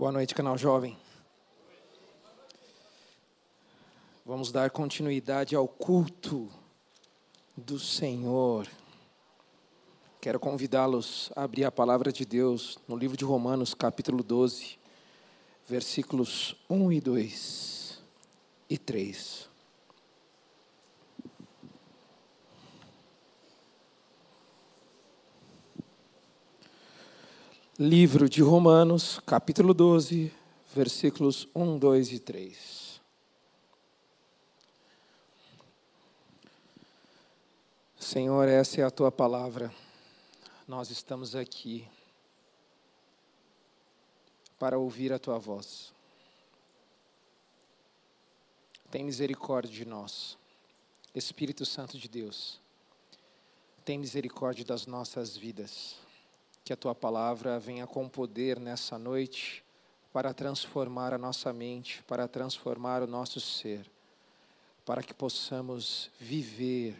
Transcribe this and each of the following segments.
Boa noite, canal jovem. Vamos dar continuidade ao culto do Senhor. Quero convidá-los a abrir a palavra de Deus no livro de Romanos, capítulo 12, versículos 1 e 2 e 3. Livro de Romanos, capítulo 12, versículos 1, 2 e 3. Senhor, essa é a tua palavra. Nós estamos aqui para ouvir a tua voz. Tem misericórdia de nós, Espírito Santo de Deus. Tem misericórdia das nossas vidas que a tua palavra venha com poder nessa noite para transformar a nossa mente, para transformar o nosso ser, para que possamos viver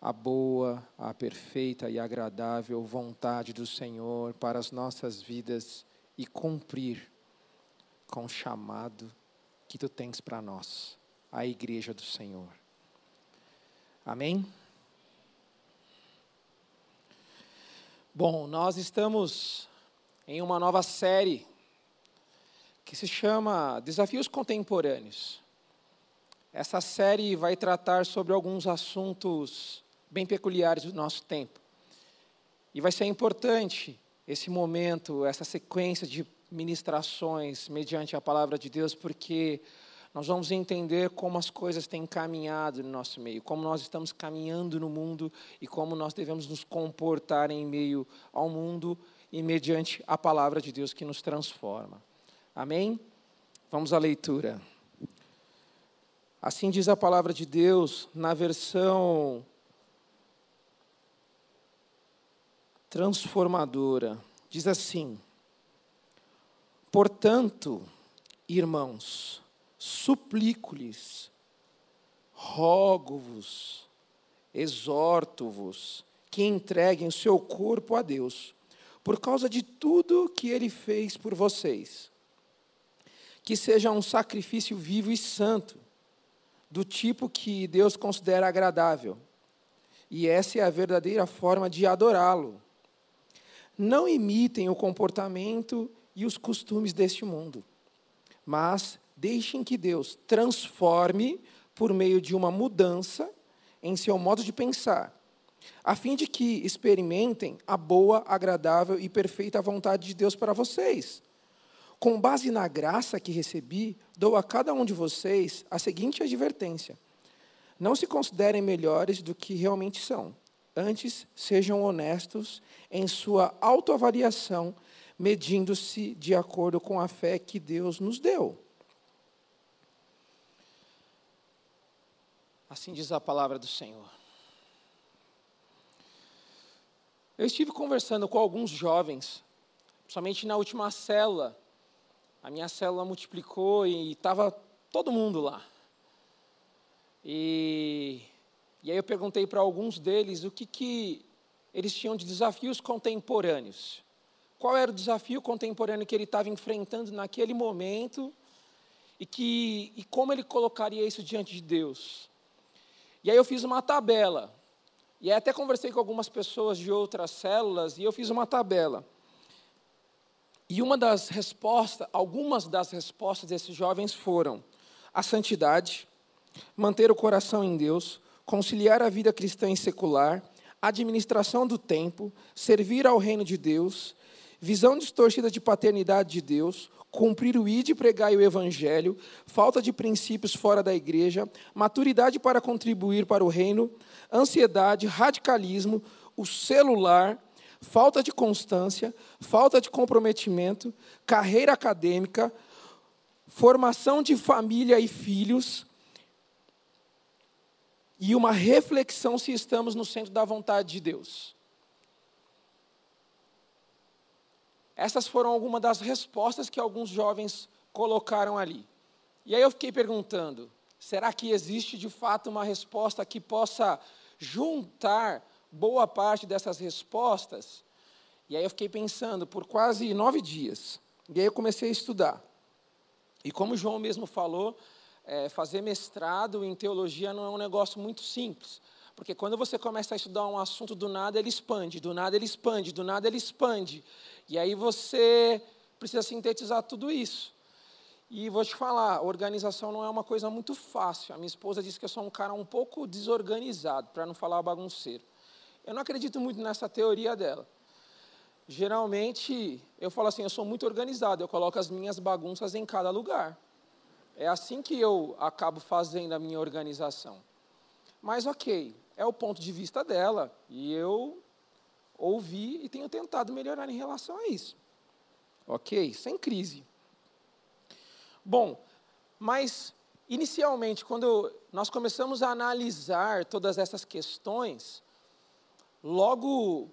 a boa, a perfeita e agradável vontade do Senhor para as nossas vidas e cumprir com o chamado que tu tens para nós, a igreja do Senhor. Amém? Bom, nós estamos em uma nova série que se chama Desafios Contemporâneos. Essa série vai tratar sobre alguns assuntos bem peculiares do nosso tempo. E vai ser importante esse momento, essa sequência de ministrações mediante a palavra de Deus, porque nós vamos entender como as coisas têm caminhado no nosso meio, como nós estamos caminhando no mundo e como nós devemos nos comportar em meio ao mundo e mediante a palavra de Deus que nos transforma. Amém? Vamos à leitura. Assim diz a palavra de Deus na versão transformadora. Diz assim: Portanto, irmãos, suplico-lhes, rogo-vos, exorto-vos, que entreguem o seu corpo a Deus, por causa de tudo que ele fez por vocês. Que seja um sacrifício vivo e santo, do tipo que Deus considera agradável. E essa é a verdadeira forma de adorá-lo. Não imitem o comportamento e os costumes deste mundo, mas Deixem que Deus transforme por meio de uma mudança em seu modo de pensar, a fim de que experimentem a boa, agradável e perfeita vontade de Deus para vocês. Com base na graça que recebi, dou a cada um de vocês a seguinte advertência: não se considerem melhores do que realmente são. Antes, sejam honestos em sua autoavaliação, medindo-se de acordo com a fé que Deus nos deu. Assim diz a palavra do Senhor. Eu estive conversando com alguns jovens, somente na última célula. A minha célula multiplicou e estava todo mundo lá. E, e aí eu perguntei para alguns deles o que, que eles tinham de desafios contemporâneos. Qual era o desafio contemporâneo que ele estava enfrentando naquele momento e, que, e como ele colocaria isso diante de Deus. E aí eu fiz uma tabela. E até conversei com algumas pessoas de outras células e eu fiz uma tabela. E uma das respostas, algumas das respostas desses jovens foram a santidade, manter o coração em Deus, conciliar a vida cristã e secular, administração do tempo, servir ao reino de Deus, visão distorcida de paternidade de Deus, cumprir o id e pregar o evangelho, falta de princípios fora da igreja, maturidade para contribuir para o reino, ansiedade, radicalismo, o celular, falta de constância, falta de comprometimento, carreira acadêmica, formação de família e filhos, e uma reflexão se estamos no centro da vontade de Deus. Essas foram algumas das respostas que alguns jovens colocaram ali. E aí eu fiquei perguntando: será que existe de fato uma resposta que possa juntar boa parte dessas respostas? E aí eu fiquei pensando por quase nove dias. E aí eu comecei a estudar. E como João mesmo falou, é, fazer mestrado em teologia não é um negócio muito simples. Porque quando você começa a estudar um assunto, do nada ele expande, do nada ele expande, do nada ele expande. E aí você precisa sintetizar tudo isso. E vou te falar, organização não é uma coisa muito fácil. A minha esposa disse que eu sou um cara um pouco desorganizado, para não falar bagunceiro. Eu não acredito muito nessa teoria dela. Geralmente, eu falo assim, eu sou muito organizado, eu coloco as minhas bagunças em cada lugar. É assim que eu acabo fazendo a minha organização. Mas ok, é o ponto de vista dela, e eu ouvi e tenho tentado melhorar em relação a isso. Ok? Sem crise. Bom, mas inicialmente, quando nós começamos a analisar todas essas questões, logo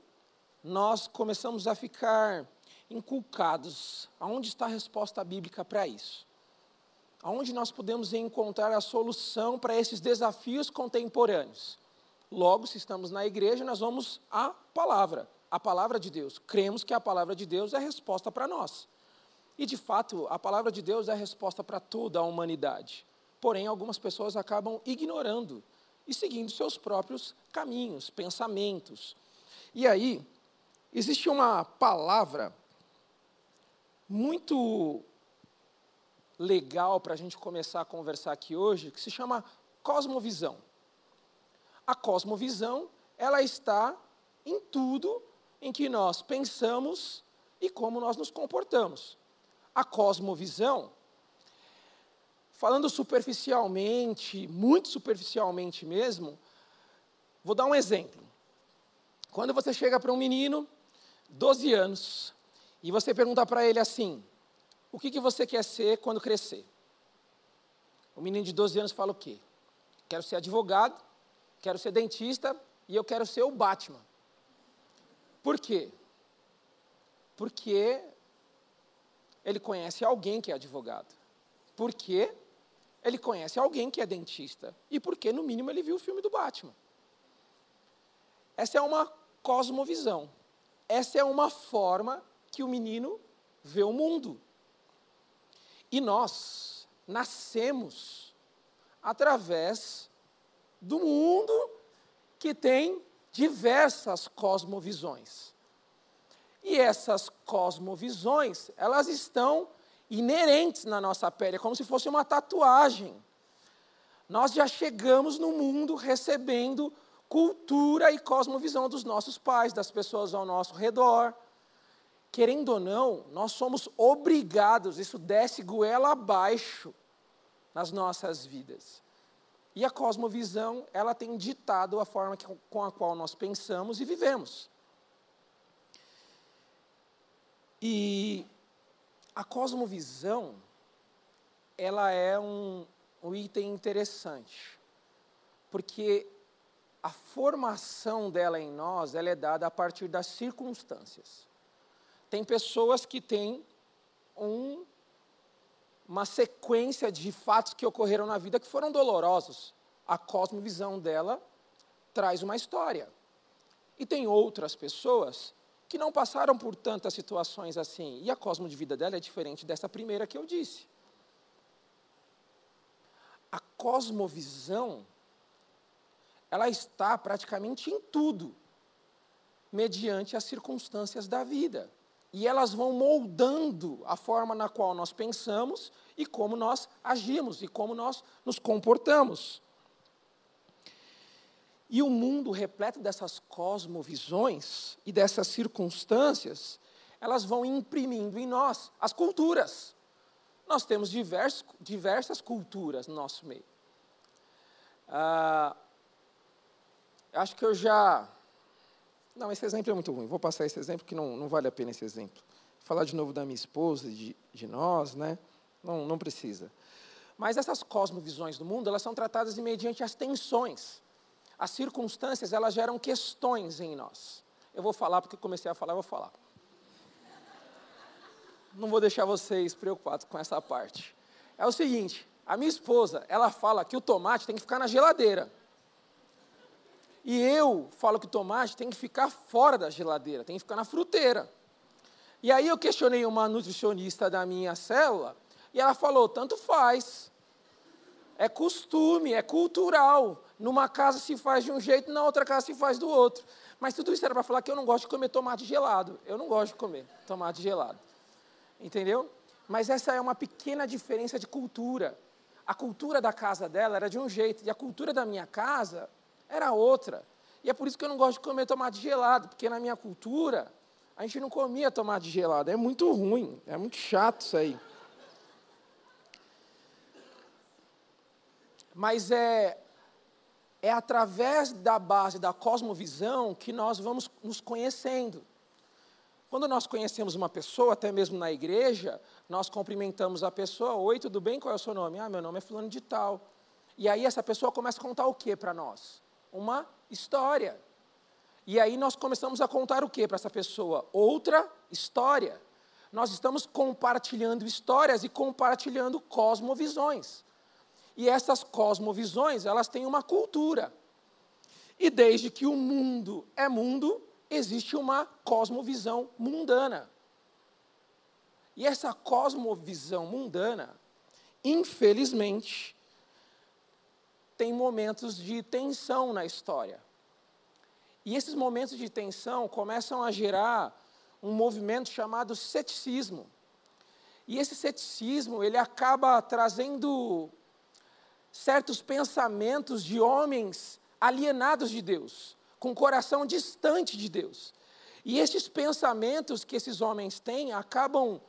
nós começamos a ficar inculcados. Aonde está a resposta bíblica para isso? Aonde nós podemos encontrar a solução para esses desafios contemporâneos? Logo, se estamos na igreja, nós vamos à palavra, a palavra de Deus. Cremos que a palavra de Deus é a resposta para nós. E, de fato, a palavra de Deus é a resposta para toda a humanidade. Porém, algumas pessoas acabam ignorando e seguindo seus próprios caminhos, pensamentos. E aí, existe uma palavra muito legal para a gente começar a conversar aqui hoje, que se chama cosmovisão. A cosmovisão, ela está em tudo em que nós pensamos e como nós nos comportamos. A cosmovisão, falando superficialmente, muito superficialmente mesmo, vou dar um exemplo. Quando você chega para um menino, 12 anos, e você pergunta para ele assim: o que, que você quer ser quando crescer? O menino de 12 anos fala o quê? Quero ser advogado, quero ser dentista e eu quero ser o Batman. Por quê? Porque ele conhece alguém que é advogado. Porque ele conhece alguém que é dentista. E porque, no mínimo, ele viu o filme do Batman. Essa é uma cosmovisão. Essa é uma forma que o menino vê o mundo. E nós nascemos através do mundo que tem diversas cosmovisões. E essas cosmovisões, elas estão inerentes na nossa pele, é como se fosse uma tatuagem. Nós já chegamos no mundo recebendo cultura e cosmovisão dos nossos pais, das pessoas ao nosso redor querendo ou não, nós somos obrigados, isso desce goela abaixo nas nossas vidas. E a cosmovisão, ela tem ditado a forma que, com a qual nós pensamos e vivemos. E a cosmovisão, ela é um, um item interessante, porque a formação dela em nós, ela é dada a partir das circunstâncias. Tem pessoas que têm um, uma sequência de fatos que ocorreram na vida que foram dolorosos. A cosmovisão dela traz uma história. E tem outras pessoas que não passaram por tantas situações assim. E a cosmo de vida dela é diferente dessa primeira que eu disse. A cosmovisão, ela está praticamente em tudo, mediante as circunstâncias da vida e elas vão moldando a forma na qual nós pensamos e como nós agimos e como nós nos comportamos. E o mundo repleto dessas cosmovisões e dessas circunstâncias, elas vão imprimindo em nós as culturas. Nós temos diversos, diversas culturas no nosso meio. Ah, acho que eu já não, esse exemplo é muito ruim. Vou passar esse exemplo que não, não vale a pena esse exemplo. Falar de novo da minha esposa, de, de nós, né? Não, não precisa. Mas essas cosmovisões do mundo, elas são tratadas mediante as tensões. As circunstâncias, elas geram questões em nós. Eu vou falar, porque comecei a falar, eu vou falar. Não vou deixar vocês preocupados com essa parte. É o seguinte, a minha esposa, ela fala que o tomate tem que ficar na geladeira. E eu falo que tomate tem que ficar fora da geladeira, tem que ficar na fruteira. E aí eu questionei uma nutricionista da minha célula, e ela falou: tanto faz. É costume, é cultural. Numa casa se faz de um jeito, na outra casa se faz do outro. Mas tudo isso era para falar que eu não gosto de comer tomate gelado. Eu não gosto de comer tomate gelado. Entendeu? Mas essa é uma pequena diferença de cultura. A cultura da casa dela era de um jeito, e a cultura da minha casa era outra. E é por isso que eu não gosto de comer tomate gelado, porque na minha cultura a gente não comia tomate gelado. É muito ruim, é muito chato isso aí. Mas é, é através da base da cosmovisão que nós vamos nos conhecendo. Quando nós conhecemos uma pessoa, até mesmo na igreja, nós cumprimentamos a pessoa, oi, tudo bem? Qual é o seu nome? Ah, meu nome é fulano de tal. E aí essa pessoa começa a contar o que para nós? Uma história. E aí nós começamos a contar o que para essa pessoa? Outra história. Nós estamos compartilhando histórias e compartilhando cosmovisões. E essas cosmovisões, elas têm uma cultura. E desde que o mundo é mundo, existe uma cosmovisão mundana. E essa cosmovisão mundana, infelizmente, tem momentos de tensão na história. E esses momentos de tensão começam a gerar um movimento chamado ceticismo. E esse ceticismo, ele acaba trazendo certos pensamentos de homens alienados de Deus, com o coração distante de Deus. E esses pensamentos que esses homens têm acabam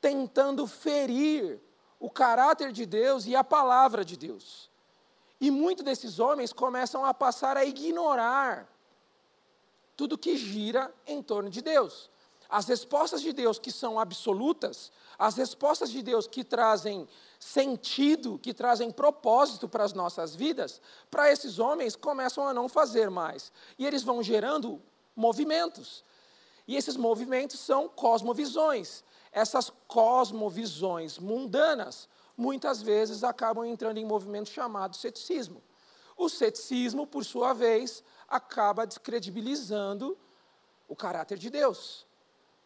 tentando ferir o caráter de Deus e a palavra de Deus. E muitos desses homens começam a passar a ignorar tudo que gira em torno de Deus. As respostas de Deus que são absolutas, as respostas de Deus que trazem sentido, que trazem propósito para as nossas vidas, para esses homens começam a não fazer mais. E eles vão gerando movimentos. E esses movimentos são cosmovisões essas cosmovisões mundanas muitas vezes acabam entrando em movimento chamado ceticismo. O ceticismo, por sua vez, acaba descredibilizando o caráter de Deus.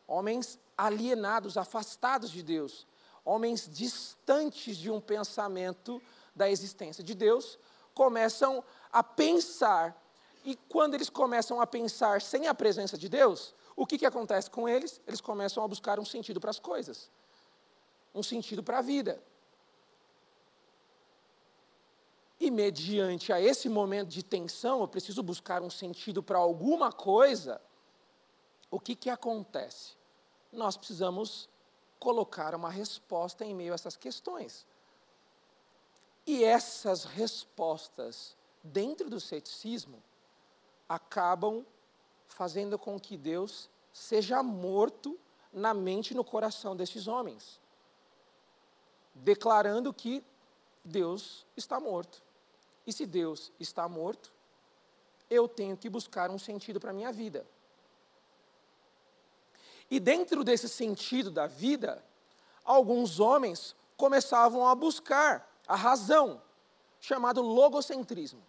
Homens alienados, afastados de Deus, homens distantes de um pensamento da existência de Deus, começam a pensar, e quando eles começam a pensar sem a presença de Deus, o que, que acontece com eles? Eles começam a buscar um sentido para as coisas, um sentido para a vida. E mediante a esse momento de tensão, eu preciso buscar um sentido para alguma coisa. O que, que acontece? Nós precisamos colocar uma resposta em meio a essas questões. E essas respostas, dentro do ceticismo, acabam fazendo com que Deus seja morto na mente e no coração desses homens, declarando que Deus está morto. E se Deus está morto, eu tenho que buscar um sentido para a minha vida. E dentro desse sentido da vida, alguns homens começavam a buscar a razão, chamado logocentrismo.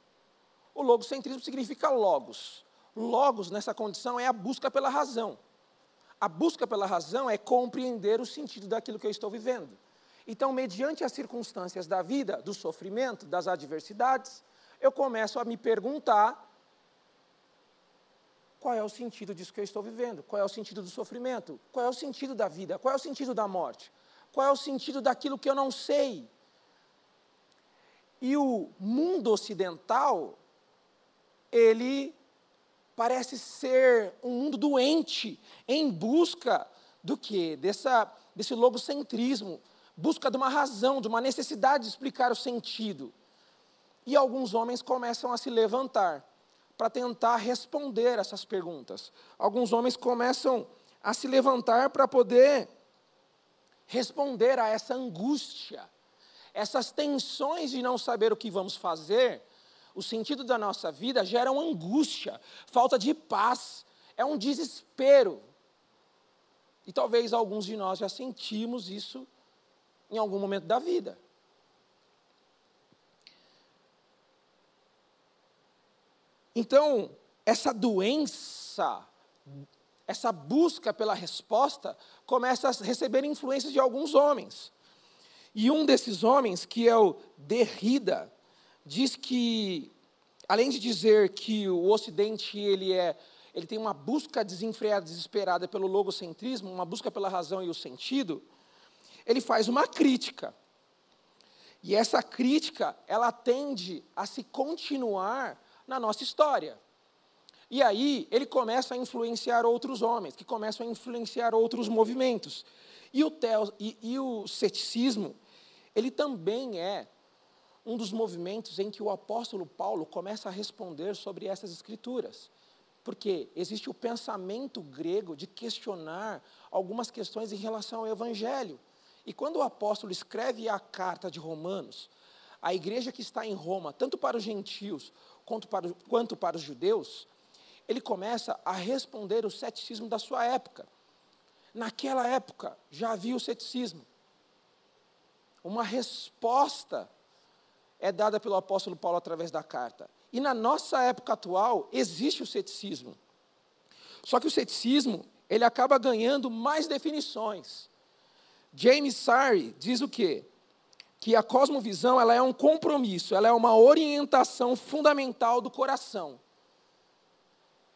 O logocentrismo significa logos, Logos, nessa condição, é a busca pela razão. A busca pela razão é compreender o sentido daquilo que eu estou vivendo. Então, mediante as circunstâncias da vida, do sofrimento, das adversidades, eu começo a me perguntar qual é o sentido disso que eu estou vivendo, qual é o sentido do sofrimento, qual é o sentido da vida, qual é o sentido da morte, qual é o sentido daquilo que eu não sei. E o mundo ocidental, ele parece ser um mundo doente em busca do que? Desse logocentrismo, busca de uma razão, de uma necessidade de explicar o sentido. E alguns homens começam a se levantar para tentar responder essas perguntas. Alguns homens começam a se levantar para poder responder a essa angústia, essas tensões de não saber o que vamos fazer, o sentido da nossa vida gera uma angústia, falta de paz, é um desespero. E talvez alguns de nós já sentimos isso em algum momento da vida. Então, essa doença essa busca pela resposta começa a receber influências de alguns homens. E um desses homens, que é o Derrida, diz que, além de dizer que o Ocidente ele é, ele tem uma busca desenfreada, desesperada pelo logocentrismo, uma busca pela razão e o sentido, ele faz uma crítica. E essa crítica, ela tende a se continuar na nossa história. E aí ele começa a influenciar outros homens, que começam a influenciar outros movimentos. E o, teo, e, e o ceticismo, ele também é um dos movimentos em que o apóstolo Paulo começa a responder sobre essas escrituras. Porque existe o pensamento grego de questionar algumas questões em relação ao evangelho. E quando o apóstolo escreve a carta de Romanos, a igreja que está em Roma, tanto para os gentios quanto para, quanto para os judeus, ele começa a responder o ceticismo da sua época. Naquela época já havia o ceticismo. Uma resposta é dada pelo apóstolo Paulo através da carta. E na nossa época atual existe o ceticismo. Só que o ceticismo, ele acaba ganhando mais definições. James Sari diz o quê? Que a cosmovisão, ela é um compromisso, ela é uma orientação fundamental do coração.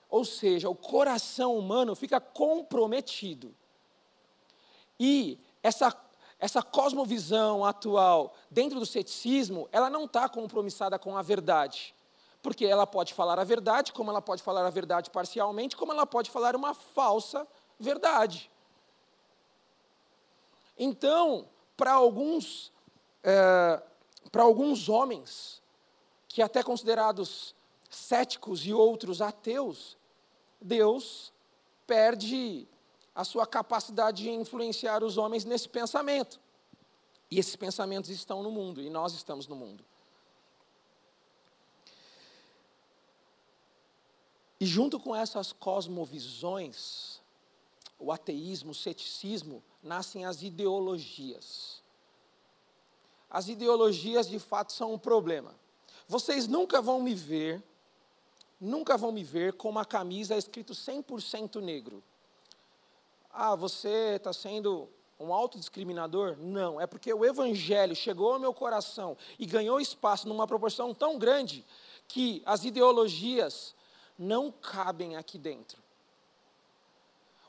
Ou seja, o coração humano fica comprometido. E essa, essa cosmovisão atual, dentro do ceticismo, ela não está compromissada com a verdade. Porque ela pode falar a verdade, como ela pode falar a verdade parcialmente, como ela pode falar uma falsa verdade. Então, para alguns, é, para alguns homens, que até considerados céticos e outros ateus, Deus perde a sua capacidade de influenciar os homens nesse pensamento. E esses pensamentos estão no mundo, e nós estamos no mundo. E junto com essas cosmovisões, o ateísmo, o ceticismo, nascem as ideologias. As ideologias, de fato, são um problema. Vocês nunca vão me ver nunca vão me ver com uma camisa escrito 100% negro. Ah, você está sendo um autodiscriminador? Não, é porque o evangelho chegou ao meu coração e ganhou espaço numa proporção tão grande que as ideologias não cabem aqui dentro.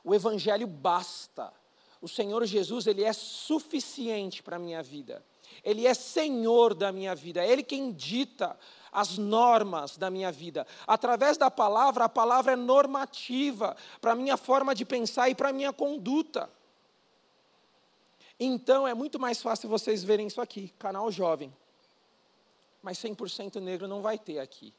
O evangelho basta. O Senhor Jesus, ele é suficiente para a minha vida. Ele é Senhor da minha vida. É ele quem dita as normas da minha vida. Através da palavra, a palavra é normativa para a minha forma de pensar e para a minha conduta. Então é muito mais fácil vocês verem isso aqui, canal jovem. Mas 100% negro não vai ter aqui.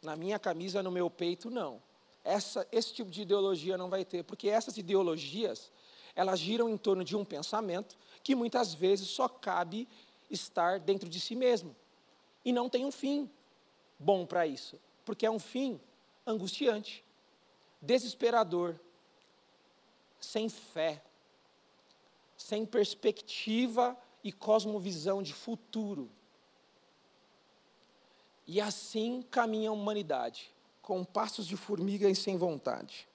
Na minha camisa, no meu peito, não. Essa, esse tipo de ideologia não vai ter, porque essas ideologias, elas giram em torno de um pensamento que muitas vezes só cabe estar dentro de si mesmo. E não tem um fim bom para isso, porque é um fim angustiante, desesperador, sem fé, sem perspectiva e cosmovisão de futuro. E assim caminha a humanidade, com passos de formiga e sem vontade.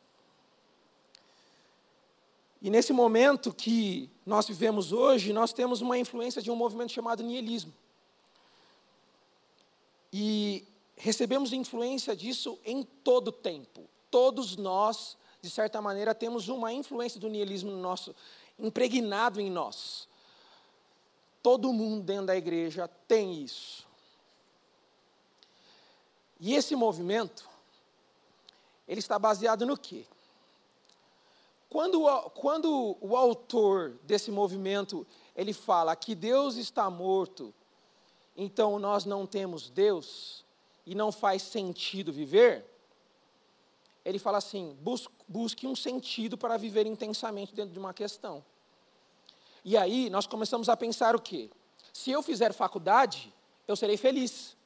E nesse momento que nós vivemos hoje, nós temos uma influência de um movimento chamado nihilismo. E recebemos influência disso em todo o tempo. Todos nós, de certa maneira, temos uma influência do niilismo no nosso, impregnado em nós. Todo mundo dentro da igreja tem isso. E esse movimento, ele está baseado no quê? Quando, quando o autor desse movimento, ele fala que Deus está morto, então nós não temos Deus, e não faz sentido viver, ele fala assim: busque um sentido para viver intensamente dentro de uma questão. E aí nós começamos a pensar o quê? Se eu fizer faculdade, eu serei feliz.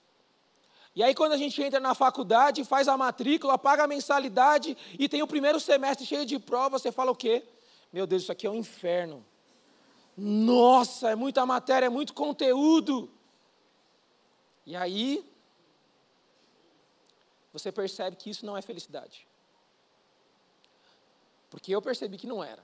E aí, quando a gente entra na faculdade, faz a matrícula, paga a mensalidade e tem o primeiro semestre cheio de prova, você fala o quê? Meu Deus, isso aqui é um inferno. Nossa, é muita matéria, é muito conteúdo. E aí, você percebe que isso não é felicidade. Porque eu percebi que não era.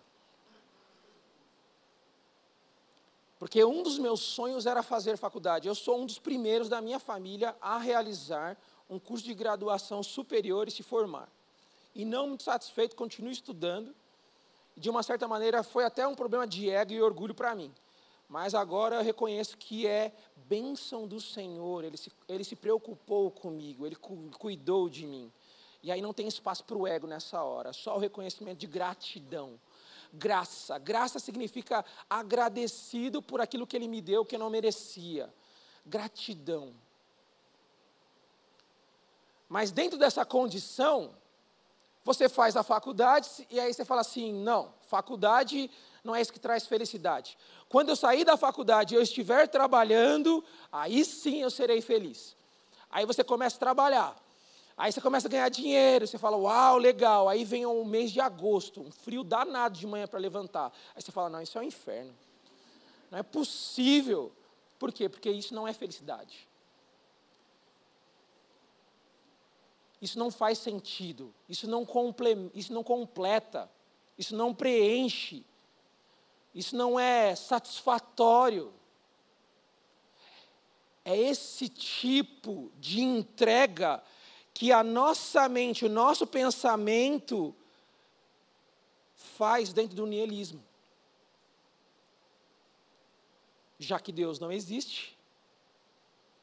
Porque um dos meus sonhos era fazer faculdade. Eu sou um dos primeiros da minha família a realizar um curso de graduação superior e se formar. E não muito satisfeito, continuo estudando. De uma certa maneira, foi até um problema de ego e orgulho para mim. Mas agora eu reconheço que é bênção do Senhor, Ele se, ele se preocupou comigo, Ele cu, cuidou de mim. E aí não tem espaço para o ego nessa hora, só o reconhecimento de gratidão. Graça. Graça significa agradecido por aquilo que Ele me deu que eu não merecia. Gratidão. Mas dentro dessa condição, você faz a faculdade e aí você fala assim: não, faculdade não é isso que traz felicidade. Quando eu sair da faculdade e eu estiver trabalhando, aí sim eu serei feliz. Aí você começa a trabalhar. Aí você começa a ganhar dinheiro, você fala, uau, legal. Aí vem o mês de agosto, um frio danado de manhã para levantar. Aí você fala, não, isso é um inferno. Não é possível. Por quê? Porque isso não é felicidade. Isso não faz sentido. Isso não, isso não completa. Isso não preenche. Isso não é satisfatório. É esse tipo de entrega que a nossa mente, o nosso pensamento faz dentro do nihilismo. Já que Deus não existe,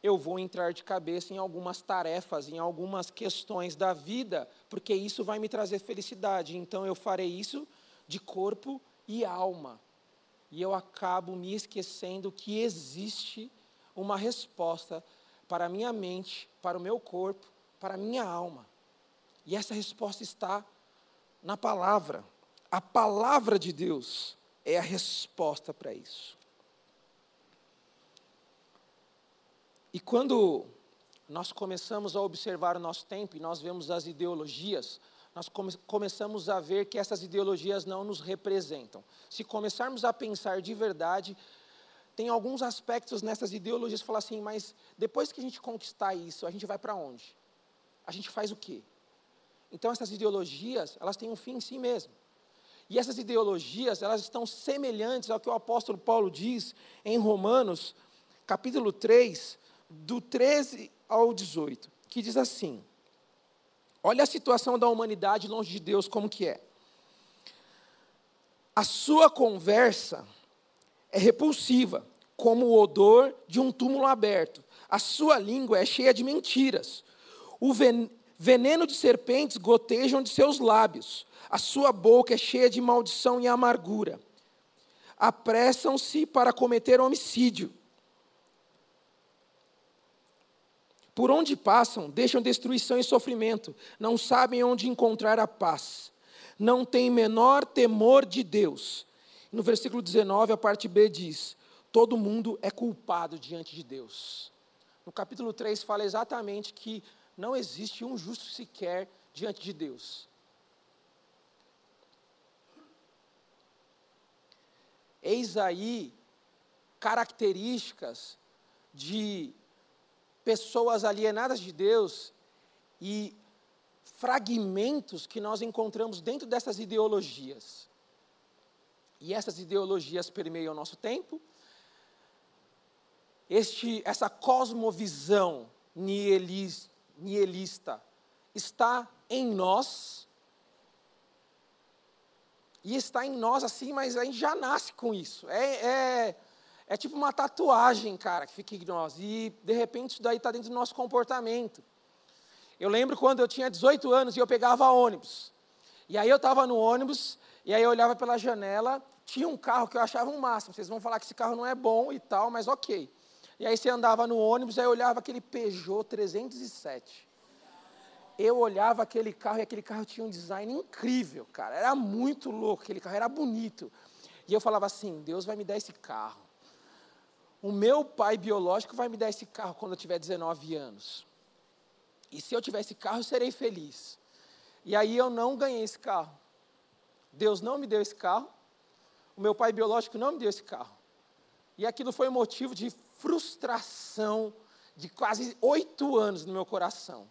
eu vou entrar de cabeça em algumas tarefas, em algumas questões da vida, porque isso vai me trazer felicidade. Então eu farei isso de corpo e alma. E eu acabo me esquecendo que existe uma resposta para a minha mente, para o meu corpo, para a minha alma. E essa resposta está na palavra. A palavra de Deus é a resposta para isso. E quando nós começamos a observar o nosso tempo e nós vemos as ideologias, nós come começamos a ver que essas ideologias não nos representam. Se começarmos a pensar de verdade, tem alguns aspectos nessas ideologias que falam assim, mas depois que a gente conquistar isso, a gente vai para onde? A gente faz o quê? Então essas ideologias, elas têm um fim em si mesmo. E essas ideologias, elas estão semelhantes ao que o apóstolo Paulo diz em Romanos, capítulo 3, do 13 ao 18, que diz assim: Olha a situação da humanidade longe de Deus como que é. A sua conversa é repulsiva, como o odor de um túmulo aberto. A sua língua é cheia de mentiras. O veneno de serpentes gotejam de seus lábios. A sua boca é cheia de maldição e amargura. Apressam-se para cometer homicídio. Por onde passam, deixam destruição e sofrimento, não sabem onde encontrar a paz, não têm menor temor de Deus. No versículo 19, a parte B diz: todo mundo é culpado diante de Deus. No capítulo 3 fala exatamente que não existe um justo sequer diante de Deus. Eis aí características de pessoas alienadas de Deus e fragmentos que nós encontramos dentro dessas ideologias. E essas ideologias permeiam o nosso tempo. Este, essa cosmovisão nihilista está em nós. E está em nós assim, mas a gente já nasce com isso. É, é, é tipo uma tatuagem, cara, que fica em nós. E, de repente, isso daí está dentro do nosso comportamento. Eu lembro quando eu tinha 18 anos e eu pegava ônibus. E aí eu estava no ônibus, e aí eu olhava pela janela, tinha um carro que eu achava um máximo. Vocês vão falar que esse carro não é bom e tal, mas ok. E aí você andava no ônibus, aí eu olhava aquele Peugeot 307. Eu olhava aquele carro e aquele carro tinha um design incrível, cara. Era muito louco aquele carro, era bonito. E eu falava assim: Deus vai me dar esse carro o meu pai biológico vai me dar esse carro quando eu tiver 19 anos. E se eu tiver esse carro, eu serei feliz. E aí eu não ganhei esse carro. Deus não me deu esse carro. O meu pai biológico não me deu esse carro. E aquilo foi motivo de frustração de quase oito anos no meu coração.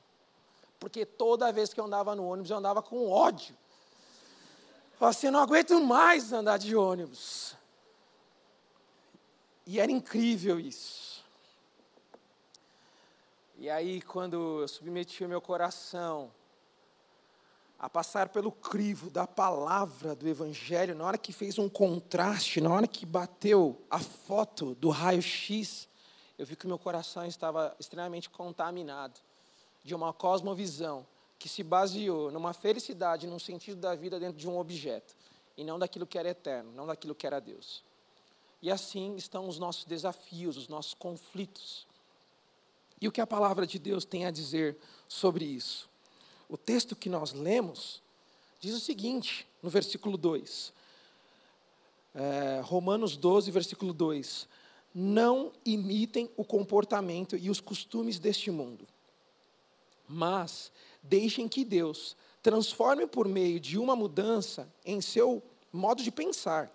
Porque toda vez que eu andava no ônibus, eu andava com ódio. Falei assim, eu não aguento mais andar de ônibus. E era incrível isso. E aí, quando eu submeti o meu coração a passar pelo crivo da palavra do Evangelho, na hora que fez um contraste, na hora que bateu a foto do raio-x, eu vi que meu coração estava extremamente contaminado de uma cosmovisão que se baseou numa felicidade, num sentido da vida dentro de um objeto, e não daquilo que era eterno, não daquilo que era Deus. E assim estão os nossos desafios, os nossos conflitos. E o que a palavra de Deus tem a dizer sobre isso? O texto que nós lemos diz o seguinte, no versículo 2. É, Romanos 12, versículo 2. Não imitem o comportamento e os costumes deste mundo, mas deixem que Deus transforme por meio de uma mudança em seu modo de pensar,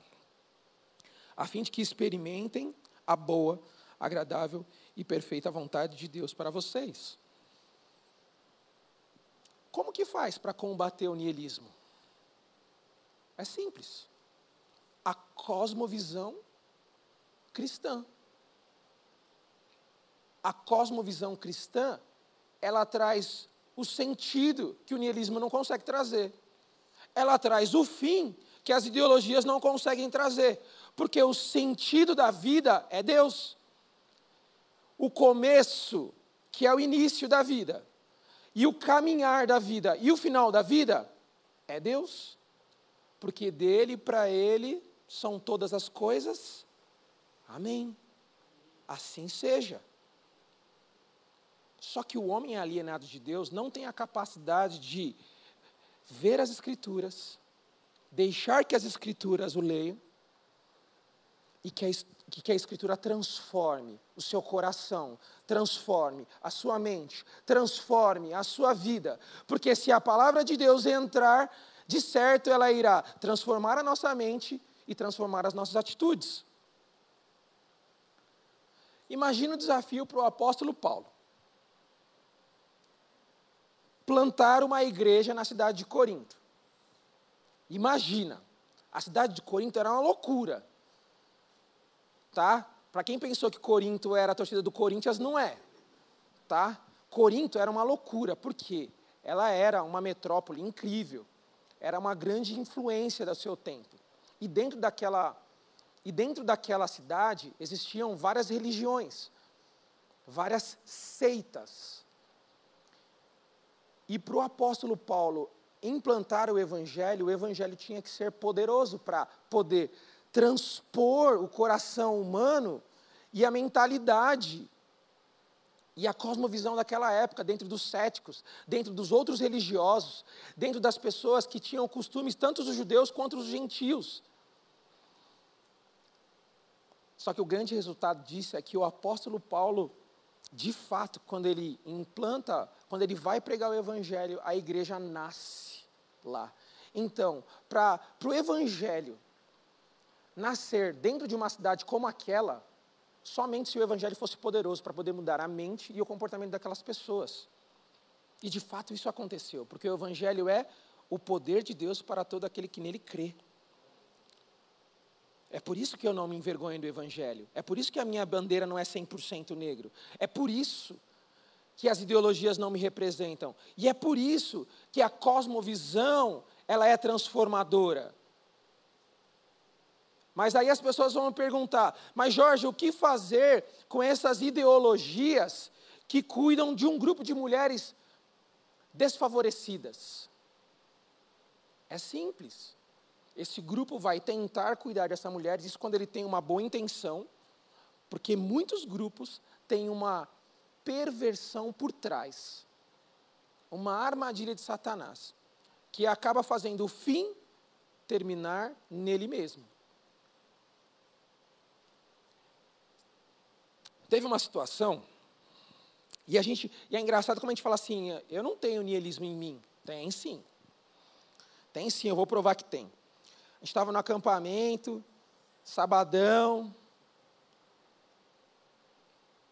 a fim de que experimentem a boa, agradável e perfeita vontade de Deus para vocês. Como que faz para combater o niilismo? É simples. A cosmovisão cristã. A cosmovisão cristã, ela traz o sentido que o niilismo não consegue trazer. Ela traz o fim que as ideologias não conseguem trazer, porque o sentido da vida é Deus. O começo, que é o início da vida, e o caminhar da vida e o final da vida é Deus. Porque dele para ele são todas as coisas. Amém. Assim seja. Só que o homem alienado de Deus não tem a capacidade de ver as Escrituras, deixar que as Escrituras o leiam e que a, que a Escritura transforme o seu coração, transforme a sua mente, transforme a sua vida. Porque se a palavra de Deus entrar, de certo ela irá transformar a nossa mente e transformar as nossas atitudes. Imagina o desafio para o apóstolo Paulo plantar uma igreja na cidade de Corinto. Imagina, a cidade de Corinto era uma loucura. Tá? Para quem pensou que Corinto era a torcida do Corinthians, não é. Tá? Corinto era uma loucura, porque ela era uma metrópole incrível. Era uma grande influência do seu tempo. E dentro daquela e dentro daquela cidade existiam várias religiões, várias seitas. E para o apóstolo Paulo implantar o evangelho, o evangelho tinha que ser poderoso para poder transpor o coração humano e a mentalidade e a cosmovisão daquela época, dentro dos céticos, dentro dos outros religiosos, dentro das pessoas que tinham costumes, tanto os judeus quanto os gentios. Só que o grande resultado disso é que o apóstolo Paulo de fato, quando ele implanta, quando ele vai pregar o evangelho, a igreja nasce lá. Então, para o evangelho nascer dentro de uma cidade como aquela, somente se o evangelho fosse poderoso para poder mudar a mente e o comportamento daquelas pessoas. E de fato isso aconteceu, porque o evangelho é o poder de Deus para todo aquele que nele crê. É por isso que eu não me envergonho do Evangelho. É por isso que a minha bandeira não é 100% negro. É por isso que as ideologias não me representam. E é por isso que a cosmovisão ela é transformadora. Mas aí as pessoas vão perguntar: mas Jorge, o que fazer com essas ideologias que cuidam de um grupo de mulheres desfavorecidas? É simples. Esse grupo vai tentar cuidar dessa mulher, isso quando ele tem uma boa intenção, porque muitos grupos têm uma perversão por trás, uma armadilha de Satanás, que acaba fazendo o fim terminar nele mesmo. Teve uma situação, e a gente, e é engraçado como a gente fala assim, eu não tenho nihilismo em mim. Tem sim. Tem sim, eu vou provar que tem estava no acampamento, sabadão,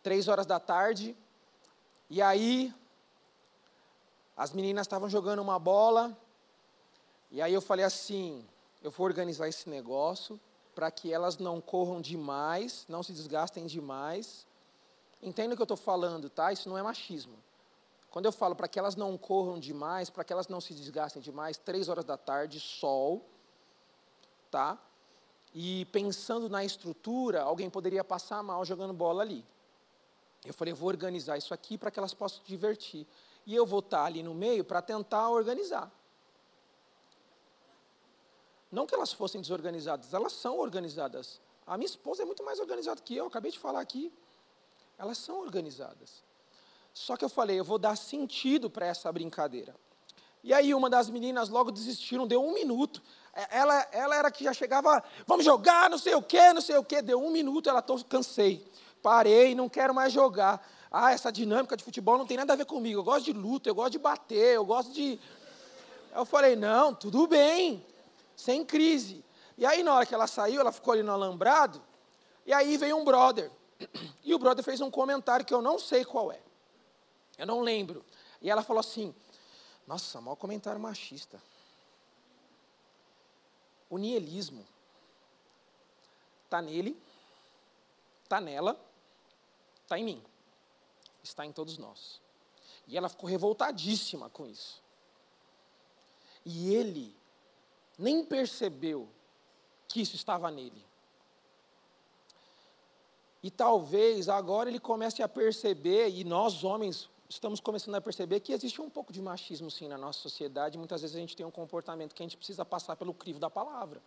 três horas da tarde, e aí as meninas estavam jogando uma bola, e aí eu falei assim, eu vou organizar esse negócio para que elas não corram demais, não se desgastem demais. Entenda o que eu estou falando, tá? Isso não é machismo. Quando eu falo para que elas não corram demais, para que elas não se desgastem demais, três horas da tarde, sol, tá? E pensando na estrutura, alguém poderia passar mal jogando bola ali. Eu falei, eu vou organizar isso aqui para que elas possam se divertir. E eu vou estar ali no meio para tentar organizar. Não que elas fossem desorganizadas, elas são organizadas. A minha esposa é muito mais organizada que eu, acabei de falar aqui. Elas são organizadas. Só que eu falei, eu vou dar sentido para essa brincadeira. E aí uma das meninas logo desistiram, deu um minuto. É, ela, ela era que já chegava, vamos jogar, não sei o quê, não sei o quê. Deu um minuto, ela tô, cansei. Parei, não quero mais jogar. Ah, essa dinâmica de futebol não tem nada a ver comigo. Eu gosto de luta, eu gosto de bater, eu gosto de. Eu falei, não, tudo bem sem crise. E aí, na hora que ela saiu, ela ficou ali no alambrado, e aí veio um brother. E o brother fez um comentário que eu não sei qual é. Eu não lembro. E ela falou assim: Nossa, mau comentário machista. O nielismo está nele, está nela, está em mim, está em todos nós. E ela ficou revoltadíssima com isso. E ele nem percebeu que isso estava nele. E talvez agora ele comece a perceber, e nós homens estamos começando a perceber que existe um pouco de machismo sim na nossa sociedade. Muitas vezes a gente tem um comportamento que a gente precisa passar pelo crivo da palavra.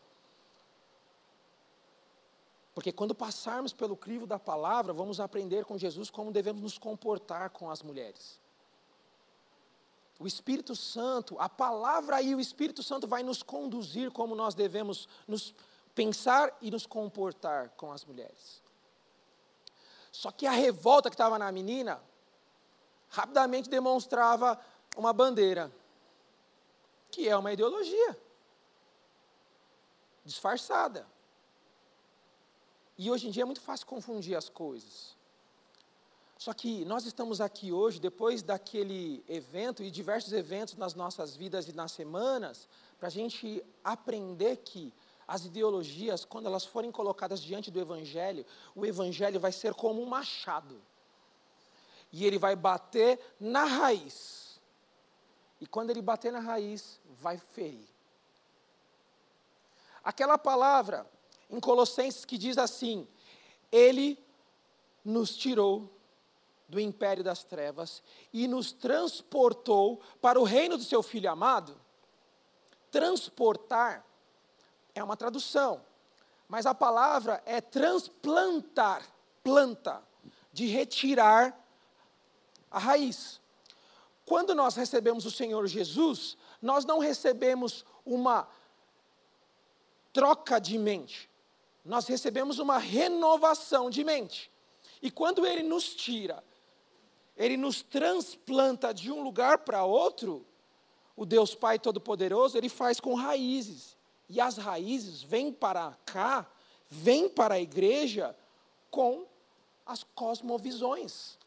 Porque quando passarmos pelo crivo da palavra, vamos aprender com Jesus como devemos nos comportar com as mulheres. O Espírito Santo, a palavra e o Espírito Santo vai nos conduzir como nós devemos nos pensar e nos comportar com as mulheres. Só que a revolta que estava na menina rapidamente demonstrava uma bandeira, que é uma ideologia disfarçada. E hoje em dia é muito fácil confundir as coisas. Só que nós estamos aqui hoje, depois daquele evento e diversos eventos nas nossas vidas e nas semanas, para a gente aprender que as ideologias, quando elas forem colocadas diante do Evangelho, o Evangelho vai ser como um machado. E ele vai bater na raiz. E quando ele bater na raiz, vai ferir. Aquela palavra em Colossenses que diz assim: Ele nos tirou do império das trevas e nos transportou para o reino do seu filho amado. Transportar é uma tradução, mas a palavra é transplantar, planta, de retirar a raiz. Quando nós recebemos o Senhor Jesus, nós não recebemos uma troca de mente, nós recebemos uma renovação de mente. E quando ele nos tira ele nos transplanta de um lugar para outro, o Deus Pai Todo-Poderoso, ele faz com raízes. E as raízes vêm para cá, vêm para a igreja com as cosmovisões.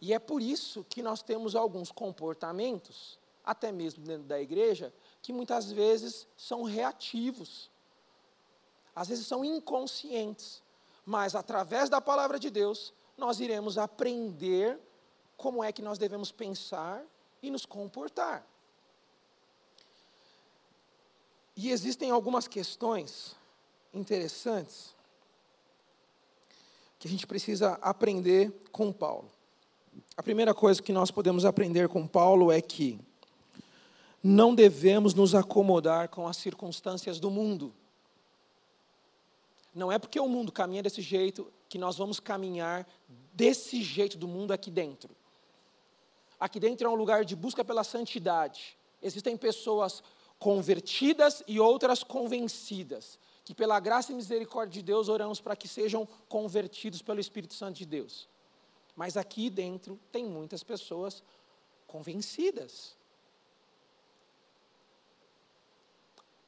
E é por isso que nós temos alguns comportamentos, até mesmo dentro da igreja, que muitas vezes são reativos. Às vezes são inconscientes. Mas através da palavra de Deus, nós iremos aprender como é que nós devemos pensar e nos comportar. E existem algumas questões interessantes que a gente precisa aprender com Paulo. A primeira coisa que nós podemos aprender com Paulo é que não devemos nos acomodar com as circunstâncias do mundo. Não é porque o mundo caminha desse jeito que nós vamos caminhar desse jeito do mundo aqui dentro. Aqui dentro é um lugar de busca pela santidade. Existem pessoas convertidas e outras convencidas, que pela graça e misericórdia de Deus oramos para que sejam convertidos pelo Espírito Santo de Deus. Mas aqui dentro tem muitas pessoas convencidas.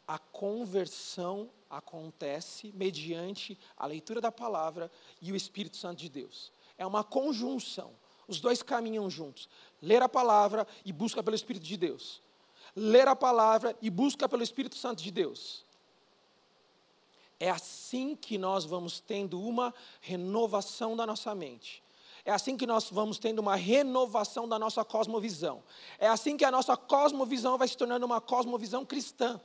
A conversão acontece mediante a leitura da palavra e o Espírito Santo de Deus. É uma conjunção. Os dois caminham juntos. Ler a palavra e busca pelo Espírito de Deus. Ler a palavra e busca pelo Espírito Santo de Deus. É assim que nós vamos tendo uma renovação da nossa mente. É assim que nós vamos tendo uma renovação da nossa cosmovisão. É assim que a nossa cosmovisão vai se tornando uma cosmovisão cristã.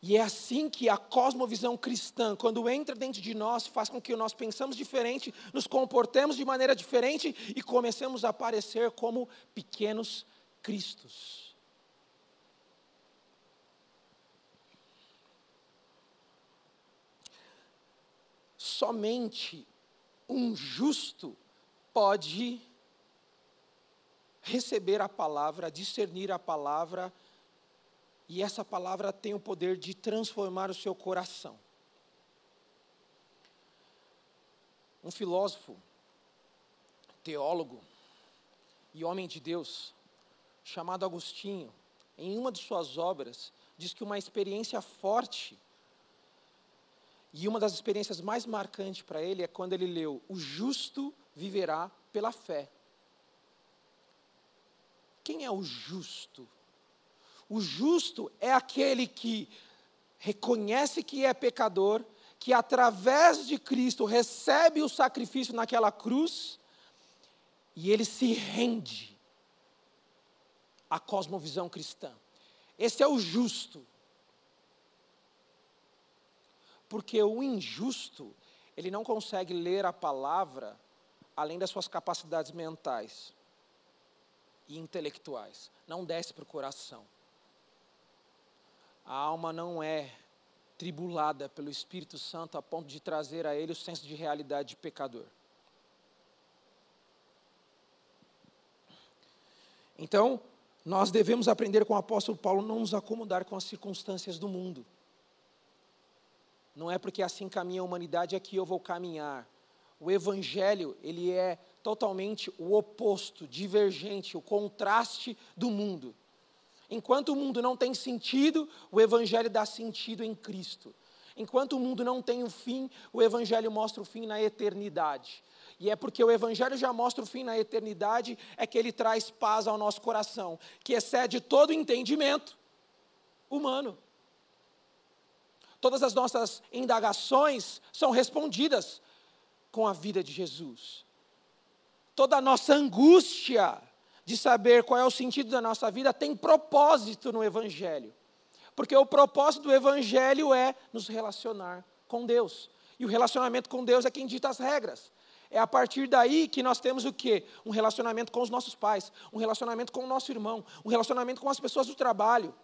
E é assim que a cosmovisão cristã, quando entra dentro de nós, faz com que nós pensamos diferente, nos comportemos de maneira diferente e comecemos a aparecer como pequenos cristos. Somente um justo pode receber a palavra, discernir a palavra e essa palavra tem o poder de transformar o seu coração. Um filósofo, teólogo e homem de Deus, chamado Agostinho, em uma de suas obras, diz que uma experiência forte e uma das experiências mais marcantes para ele é quando ele leu: O justo viverá pela fé. Quem é o justo? O justo é aquele que reconhece que é pecador, que através de Cristo recebe o sacrifício naquela cruz e ele se rende à cosmovisão cristã. Esse é o justo. Porque o injusto, ele não consegue ler a palavra além das suas capacidades mentais e intelectuais. Não desce para o coração a alma não é tribulada pelo Espírito Santo a ponto de trazer a ele o senso de realidade de pecador. Então, nós devemos aprender com o apóstolo Paulo não nos acomodar com as circunstâncias do mundo. Não é porque assim caminha a humanidade é que eu vou caminhar. O evangelho, ele é totalmente o oposto, divergente, o contraste do mundo. Enquanto o mundo não tem sentido, o Evangelho dá sentido em Cristo. Enquanto o mundo não tem o fim, o Evangelho mostra o fim na eternidade. E é porque o Evangelho já mostra o fim na eternidade, é que ele traz paz ao nosso coração, que excede todo entendimento humano. Todas as nossas indagações são respondidas com a vida de Jesus. Toda a nossa angústia de saber qual é o sentido da nossa vida tem propósito no Evangelho. Porque o propósito do Evangelho é nos relacionar com Deus. E o relacionamento com Deus é quem dita as regras. É a partir daí que nós temos o quê? Um relacionamento com os nossos pais, um relacionamento com o nosso irmão, um relacionamento com as pessoas do trabalho.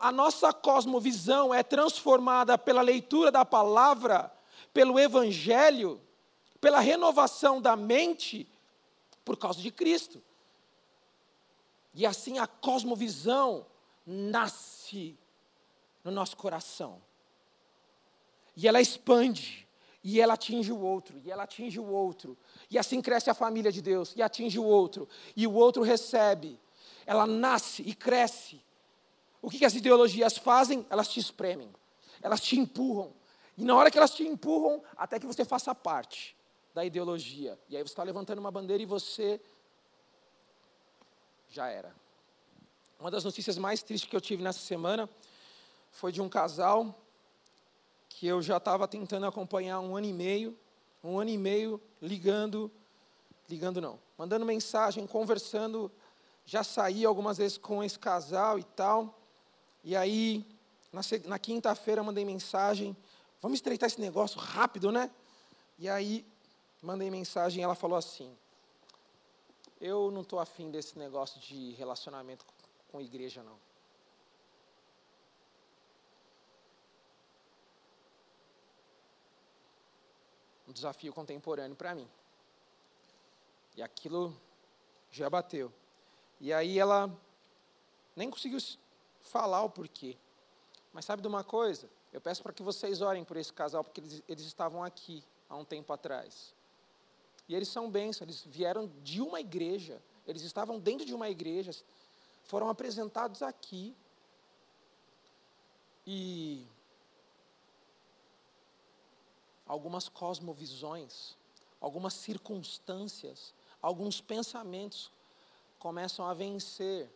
a nossa cosmovisão é transformada pela leitura da palavra, pelo evangelho, pela renovação da mente por causa de Cristo. E assim a cosmovisão nasce no nosso coração. E ela expande, e ela atinge o outro, e ela atinge o outro. E assim cresce a família de Deus, e atinge o outro, e o outro recebe. Ela nasce e cresce. O que, as ideologias fazem? Elas te espremem, elas te empurram. E na hora que elas te empurram, até que você faça parte da ideologia. E aí você está levantando uma bandeira e você já era. Uma das notícias mais tristes que eu tive nessa semana foi de um casal que eu já estava tentando acompanhar um ano e meio, um ano e meio ligando, ligando não, mandando mensagem, conversando, já saí algumas vezes com esse casal e tal. E aí, na, na quinta-feira, mandei mensagem, vamos estreitar esse negócio rápido, né? E aí, mandei mensagem e ela falou assim: Eu não estou afim desse negócio de relacionamento com igreja, não. Um desafio contemporâneo para mim. E aquilo já bateu. E aí ela nem conseguiu falar o porquê. Mas sabe de uma coisa? Eu peço para que vocês orem por esse casal, porque eles, eles estavam aqui há um tempo atrás. E eles são bênçãos, eles vieram de uma igreja, eles estavam dentro de uma igreja, foram apresentados aqui. E algumas cosmovisões, algumas circunstâncias, alguns pensamentos começam a vencer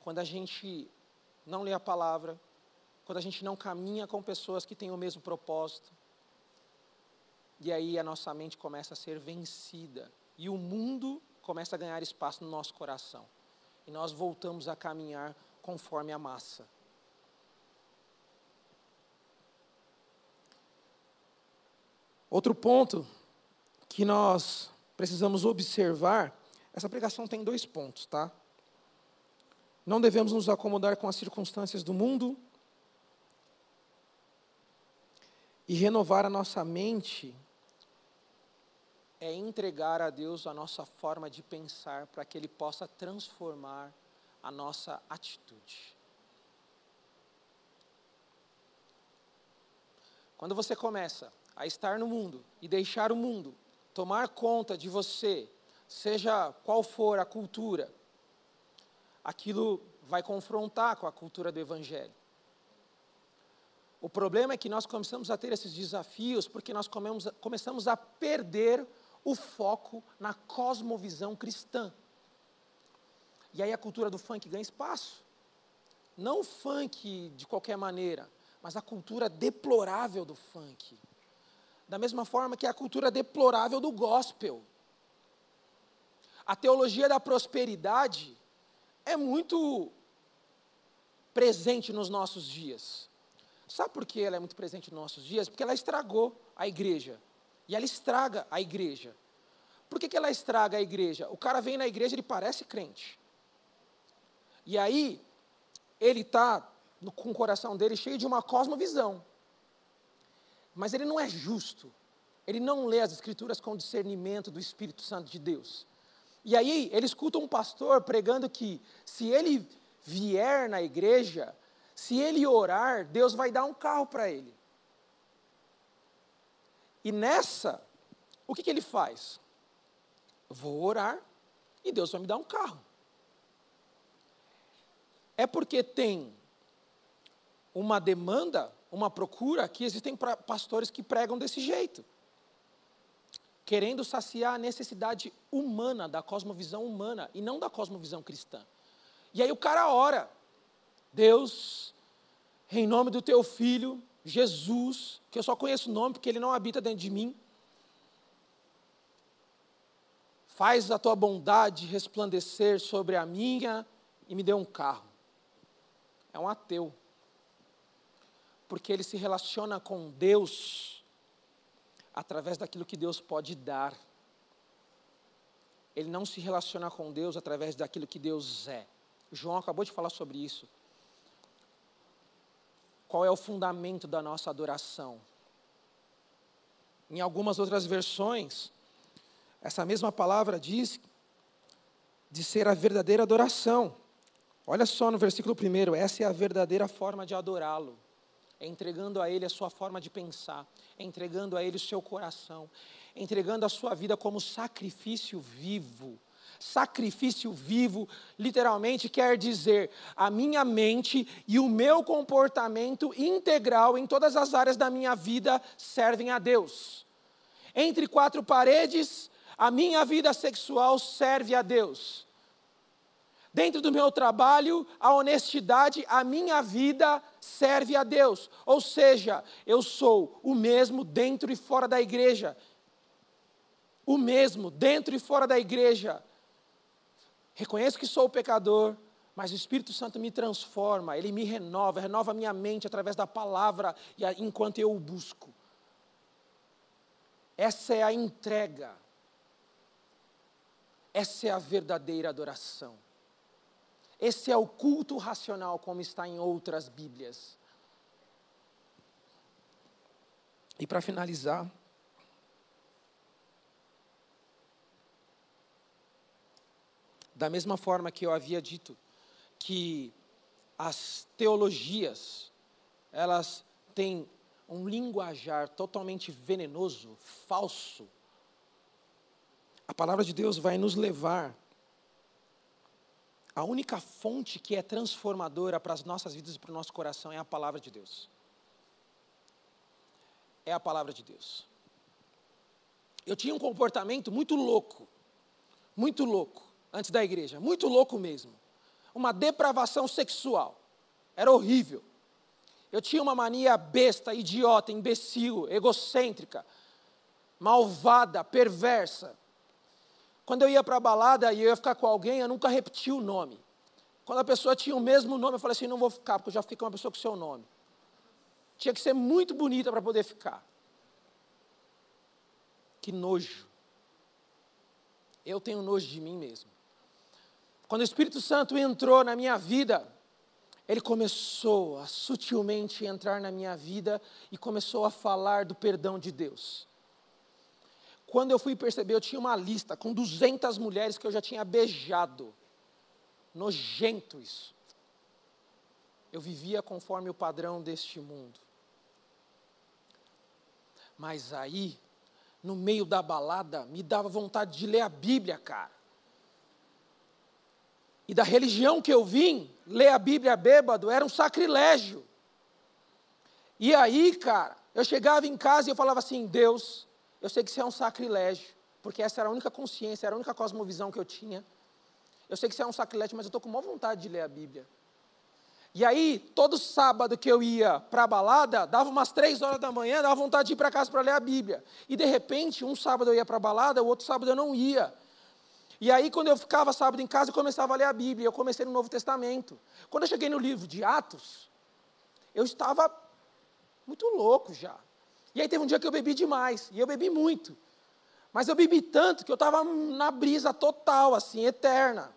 quando a gente não lê a palavra, quando a gente não caminha com pessoas que têm o mesmo propósito. E aí a nossa mente começa a ser vencida e o mundo começa a ganhar espaço no nosso coração. E nós voltamos a caminhar conforme a massa. Outro ponto que nós precisamos observar, essa pregação tem dois pontos, tá? Não devemos nos acomodar com as circunstâncias do mundo e renovar a nossa mente é entregar a Deus a nossa forma de pensar para que Ele possa transformar a nossa atitude. Quando você começa a estar no mundo e deixar o mundo tomar conta de você, seja qual for a cultura, aquilo vai confrontar com a cultura do Evangelho. O problema é que nós começamos a ter esses desafios porque nós começamos a perder o foco na cosmovisão cristã. E aí a cultura do funk ganha espaço. Não o funk de qualquer maneira, mas a cultura deplorável do funk. Da mesma forma que a cultura deplorável do gospel. A teologia da prosperidade é muito presente nos nossos dias. Sabe por que ela é muito presente nos nossos dias? Porque ela estragou a igreja. E ela estraga a igreja. Por que, que ela estraga a igreja? O cara vem na igreja, ele parece crente. E aí, ele está com o coração dele cheio de uma cosmovisão. Mas ele não é justo. Ele não lê as escrituras com discernimento do Espírito Santo de Deus. E aí, ele escuta um pastor pregando que se ele vier na igreja, se ele orar, Deus vai dar um carro para ele. E nessa, o que, que ele faz? Vou orar e Deus vai me dar um carro. É porque tem uma demanda, uma procura, que existem pastores que pregam desse jeito. Querendo saciar a necessidade humana, da cosmovisão humana, e não da cosmovisão cristã. E aí o cara ora, Deus, em nome do teu filho, Jesus, que eu só conheço o nome porque ele não habita dentro de mim, faz a tua bondade resplandecer sobre a minha e me dê um carro. É um ateu. Porque ele se relaciona com Deus através daquilo que Deus pode dar. Ele não se relaciona com Deus através daquilo que Deus é. João acabou de falar sobre isso. Qual é o fundamento da nossa adoração? Em algumas outras versões, essa mesma palavra diz de ser a verdadeira adoração. Olha só no versículo 1, essa é a verdadeira forma de adorá-lo. É entregando a Ele a sua forma de pensar, é entregando a Ele o seu coração, é entregando a sua vida como sacrifício vivo, Sacrifício vivo, literalmente quer dizer a minha mente e o meu comportamento integral em todas as áreas da minha vida servem a Deus. Entre quatro paredes, a minha vida sexual serve a Deus. Dentro do meu trabalho, a honestidade, a minha vida serve a Deus. Ou seja, eu sou o mesmo dentro e fora da igreja. O mesmo dentro e fora da igreja. Reconheço que sou pecador, mas o Espírito Santo me transforma, ele me renova, renova a minha mente através da palavra e enquanto eu o busco. Essa é a entrega. Essa é a verdadeira adoração. Esse é o culto racional, como está em outras Bíblias. E para finalizar, Da mesma forma que eu havia dito que as teologias, elas têm um linguajar totalmente venenoso, falso. A palavra de Deus vai nos levar a única fonte que é transformadora para as nossas vidas e para o nosso coração é a palavra de Deus. É a palavra de Deus. Eu tinha um comportamento muito louco, muito louco antes da igreja, muito louco mesmo. Uma depravação sexual. Era horrível. Eu tinha uma mania besta, idiota, imbecil, egocêntrica, malvada, perversa. Quando eu ia para a balada e eu ia ficar com alguém, eu nunca repetia o nome. Quando a pessoa tinha o mesmo nome, eu falei assim: não vou ficar, porque eu já fiquei com uma pessoa com o seu nome. Tinha que ser muito bonita para poder ficar. Que nojo. Eu tenho nojo de mim mesmo. Quando o Espírito Santo entrou na minha vida, ele começou a sutilmente entrar na minha vida e começou a falar do perdão de Deus. Quando eu fui perceber, eu tinha uma lista com 200 mulheres que eu já tinha beijado. Nojento isso. Eu vivia conforme o padrão deste mundo. Mas aí, no meio da balada, me dava vontade de ler a Bíblia, cara. E da religião que eu vim, ler a Bíblia bêbado era um sacrilégio. E aí, cara, eu chegava em casa e eu falava assim: Deus, eu sei que isso é um sacrilégio, porque essa era a única consciência, era a única cosmovisão que eu tinha. Eu sei que isso é um sacrilégio, mas eu estou com maior vontade de ler a Bíblia. E aí, todo sábado que eu ia para a balada, dava umas três horas da manhã, dava vontade de ir para casa para ler a Bíblia. E de repente, um sábado eu ia para a balada, o outro sábado eu não ia. E aí, quando eu ficava sábado em casa, eu começava a ler a Bíblia. Eu comecei no Novo Testamento. Quando eu cheguei no livro de Atos, eu estava muito louco já. E aí teve um dia que eu bebi demais, e eu bebi muito. Mas eu bebi tanto que eu estava na brisa total, assim, eterna.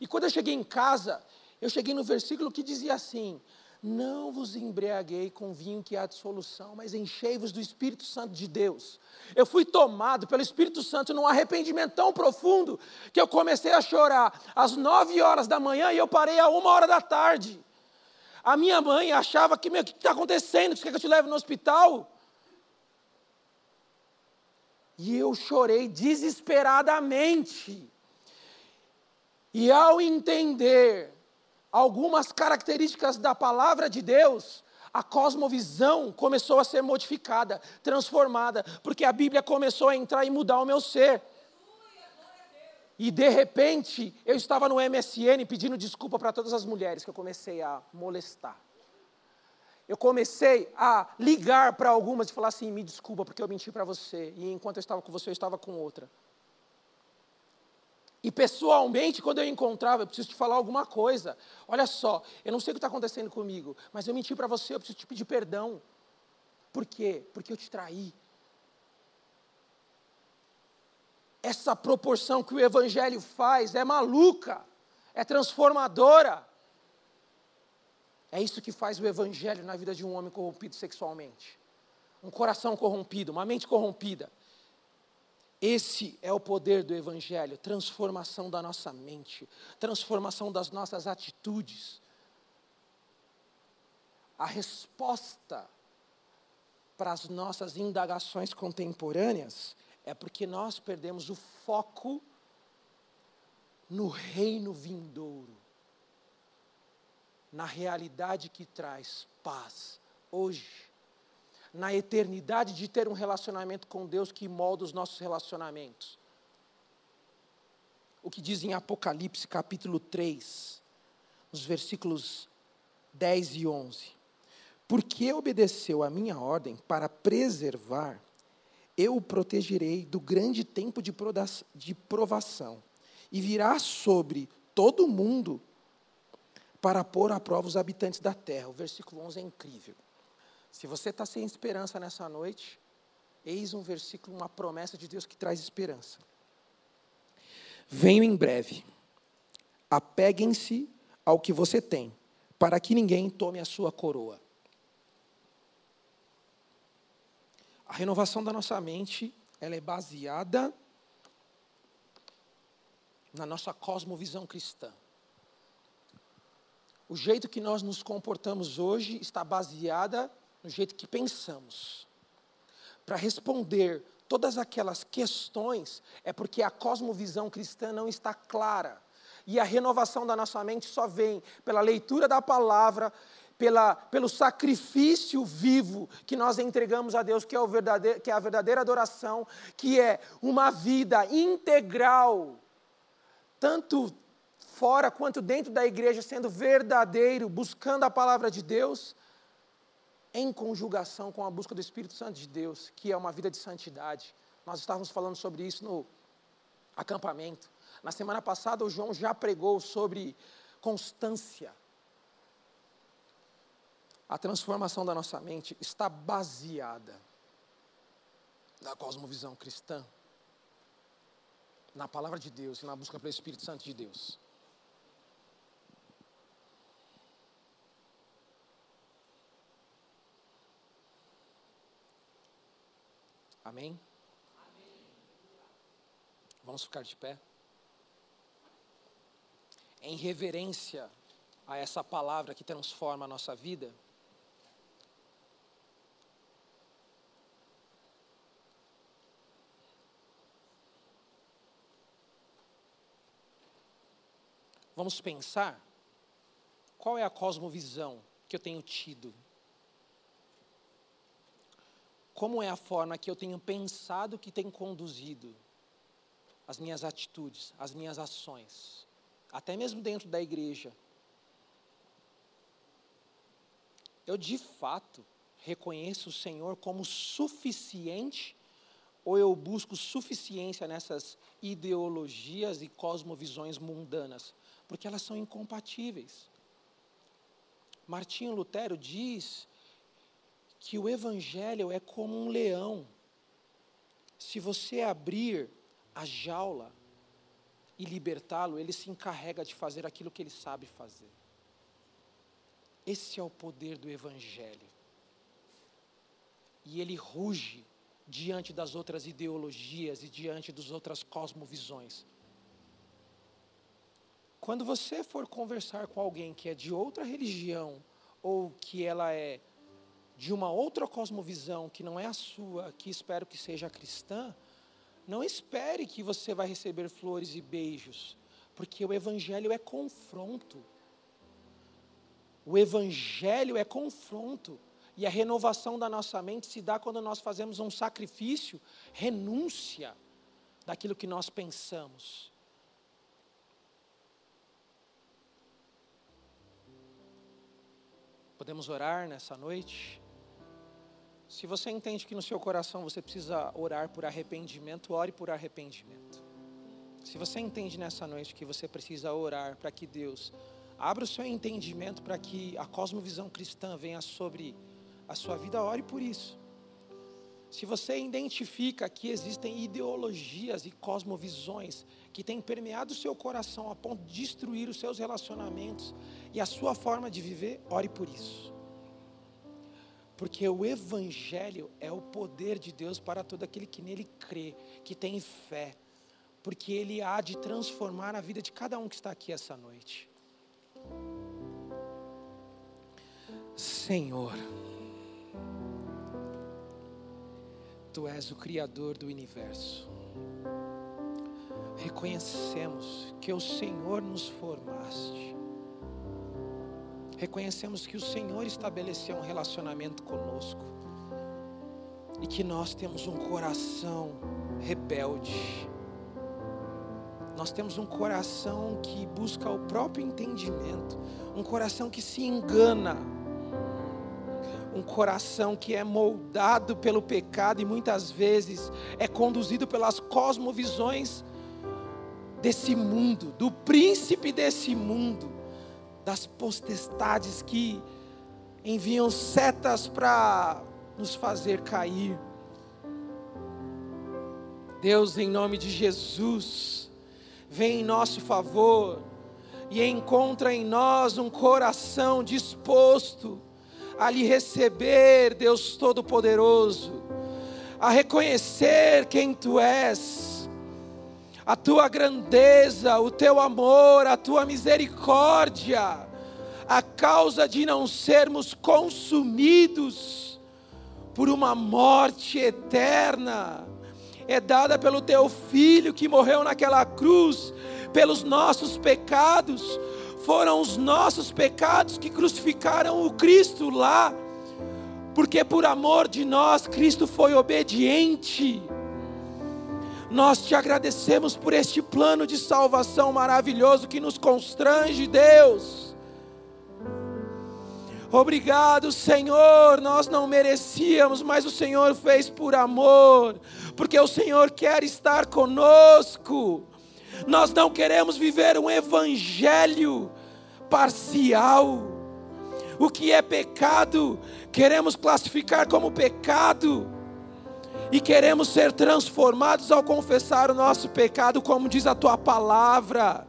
E quando eu cheguei em casa, eu cheguei no versículo que dizia assim: Não vos embriaguei com vinho que há dissolução, mas enchei-vos do Espírito Santo de Deus. Eu fui tomado pelo Espírito Santo num arrependimento tão profundo que eu comecei a chorar às nove horas da manhã e eu parei a uma hora da tarde. A minha mãe achava que, meu, o que está acontecendo? Você quer que eu te leve no hospital? E eu chorei desesperadamente. E ao entender algumas características da palavra de Deus, a cosmovisão começou a ser modificada, transformada, porque a Bíblia começou a entrar e mudar o meu ser. E de repente, eu estava no MSN pedindo desculpa para todas as mulheres que eu comecei a molestar. Eu comecei a ligar para algumas e falar assim: me desculpa porque eu menti para você. E enquanto eu estava com você, eu estava com outra. E pessoalmente, quando eu encontrava, eu preciso te falar alguma coisa. Olha só, eu não sei o que está acontecendo comigo, mas eu menti para você, eu preciso te pedir perdão. Por quê? Porque eu te traí. essa proporção que o Evangelho faz é maluca, é transformadora. É isso que faz o Evangelho na vida de um homem corrompido sexualmente. Um coração corrompido, uma mente corrompida. Esse é o poder do Evangelho transformação da nossa mente, transformação das nossas atitudes. A resposta para as nossas indagações contemporâneas é porque nós perdemos o foco no reino vindouro, na realidade que traz paz hoje, na eternidade de ter um relacionamento com Deus que molda os nossos relacionamentos. O que diz em Apocalipse capítulo 3, nos versículos 10 e 11. Porque obedeceu a minha ordem para preservar eu o protegerei do grande tempo de provação, e virá sobre todo o mundo para pôr à prova os habitantes da terra. O versículo 11 é incrível. Se você está sem esperança nessa noite, eis um versículo, uma promessa de Deus que traz esperança. Venho em breve. Apeguem-se ao que você tem, para que ninguém tome a sua coroa. A renovação da nossa mente, ela é baseada na nossa cosmovisão cristã. O jeito que nós nos comportamos hoje está baseada no jeito que pensamos. Para responder todas aquelas questões, é porque a cosmovisão cristã não está clara. E a renovação da nossa mente só vem pela leitura da palavra pela, pelo sacrifício vivo que nós entregamos a Deus, que é, o verdadeiro, que é a verdadeira adoração, que é uma vida integral tanto fora quanto dentro da igreja, sendo verdadeiro, buscando a palavra de Deus, em conjugação com a busca do Espírito Santo de Deus, que é uma vida de santidade. Nós estávamos falando sobre isso no acampamento. Na semana passada, o João já pregou sobre constância. A transformação da nossa mente está baseada na cosmovisão cristã, na palavra de Deus e na busca pelo Espírito Santo de Deus. Amém? Vamos ficar de pé? Em reverência a essa palavra que transforma a nossa vida, vamos pensar qual é a cosmovisão que eu tenho tido como é a forma que eu tenho pensado que tem conduzido as minhas atitudes, as minhas ações, até mesmo dentro da igreja. Eu de fato reconheço o Senhor como suficiente ou eu busco suficiência nessas ideologias e cosmovisões mundanas? Porque elas são incompatíveis. Martinho Lutero diz que o Evangelho é como um leão. Se você abrir a jaula e libertá-lo, ele se encarrega de fazer aquilo que ele sabe fazer. Esse é o poder do Evangelho. E ele ruge diante das outras ideologias e diante das outras cosmovisões. Quando você for conversar com alguém que é de outra religião ou que ela é de uma outra cosmovisão que não é a sua, que espero que seja cristã, não espere que você vai receber flores e beijos, porque o evangelho é confronto. O evangelho é confronto. E a renovação da nossa mente se dá quando nós fazemos um sacrifício, renúncia daquilo que nós pensamos. Podemos orar nessa noite? Se você entende que no seu coração você precisa orar por arrependimento, ore por arrependimento. Se você entende nessa noite que você precisa orar para que Deus abra o seu entendimento para que a cosmovisão cristã venha sobre a sua vida, ore por isso. Se você identifica que existem ideologias e cosmovisões que têm permeado o seu coração a ponto de destruir os seus relacionamentos e a sua forma de viver, ore por isso. Porque o Evangelho é o poder de Deus para todo aquele que nele crê, que tem fé. Porque ele há de transformar a vida de cada um que está aqui essa noite. Senhor, Tu és o Criador do universo. Reconhecemos que o Senhor nos formaste reconhecemos que o Senhor estabeleceu um relacionamento conosco e que nós temos um coração rebelde. Nós temos um coração que busca o próprio entendimento, um coração que se engana, um coração que é moldado pelo pecado e muitas vezes é conduzido pelas cosmovisões desse mundo, do príncipe desse mundo das potestades que enviam setas para nos fazer cair. Deus, em nome de Jesus, vem em nosso favor e encontra em nós um coração disposto a lhe receber, Deus Todo-Poderoso, a reconhecer quem Tu és a tua grandeza, o teu amor, a tua misericórdia, a causa de não sermos consumidos por uma morte eterna, é dada pelo teu filho que morreu naquela cruz, pelos nossos pecados, foram os nossos pecados que crucificaram o Cristo lá, porque por amor de nós Cristo foi obediente Nós te agradecemos por este plano de salvação maravilhoso que nos constrange, Deus. Obrigado, Senhor. Nós não merecíamos, mas o Senhor fez por amor, porque o Senhor quer estar conosco. Nós não queremos viver um evangelho parcial. O que é pecado, queremos classificar como pecado. E queremos ser transformados ao confessar o nosso pecado, como diz a tua palavra.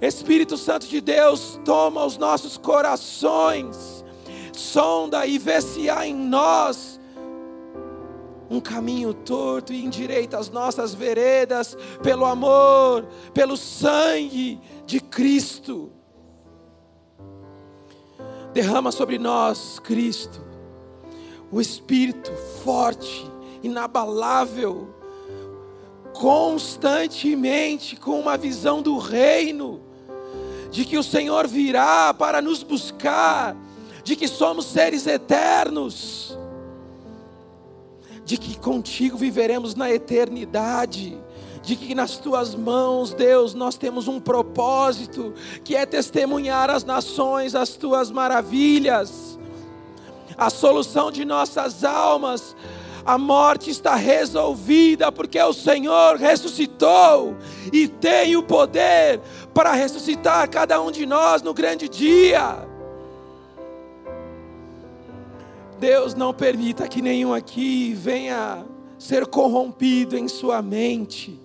Espírito Santo de Deus, toma os nossos corações, sonda e vê se há em nós um caminho torto e endireita as nossas veredas pelo amor, pelo sangue de Cristo. Derrama sobre nós, Cristo, o Espírito forte, inabalável, constantemente com uma visão do reino de que o Senhor virá para nos buscar, de que somos seres eternos, de que contigo viveremos na eternidade, de que nas tuas mãos, Deus, nós temos um propósito, que é testemunhar às nações as tuas maravilhas, a solução de nossas almas a morte está resolvida, porque o Senhor ressuscitou e tem o poder para ressuscitar cada um de nós no grande dia. Deus não permita que nenhum aqui venha ser corrompido em sua mente,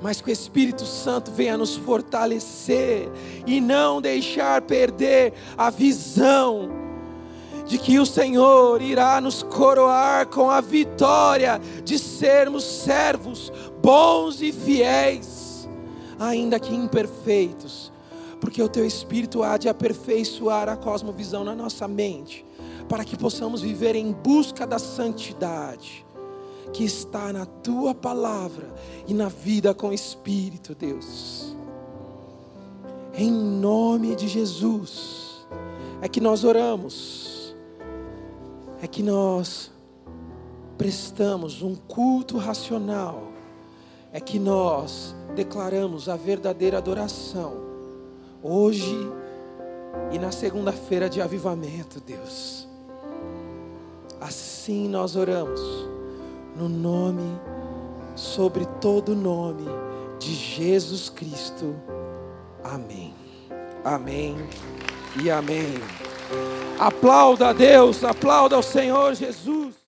mas que o Espírito Santo venha nos fortalecer e não deixar perder a visão de que o Senhor irá nos coroar com a vitória de sermos servos bons e fiéis, ainda que imperfeitos, porque o Teu Espírito há de aperfeiçoar a cosmovisão na nossa mente, para que possamos viver em busca da santidade que está na Tua palavra e na vida com o Espírito, Deus. Em nome de Jesus, é que nós oramos é que nós prestamos um culto racional, é que nós declaramos a verdadeira adoração, hoje e na segunda-feira de avivamento, Deus. Assim nós oramos, no nome, sobre todo nome de Jesus Cristo. Amém. Amém e amém. Aplauda a Deus, aplauda ao Senhor Jesus.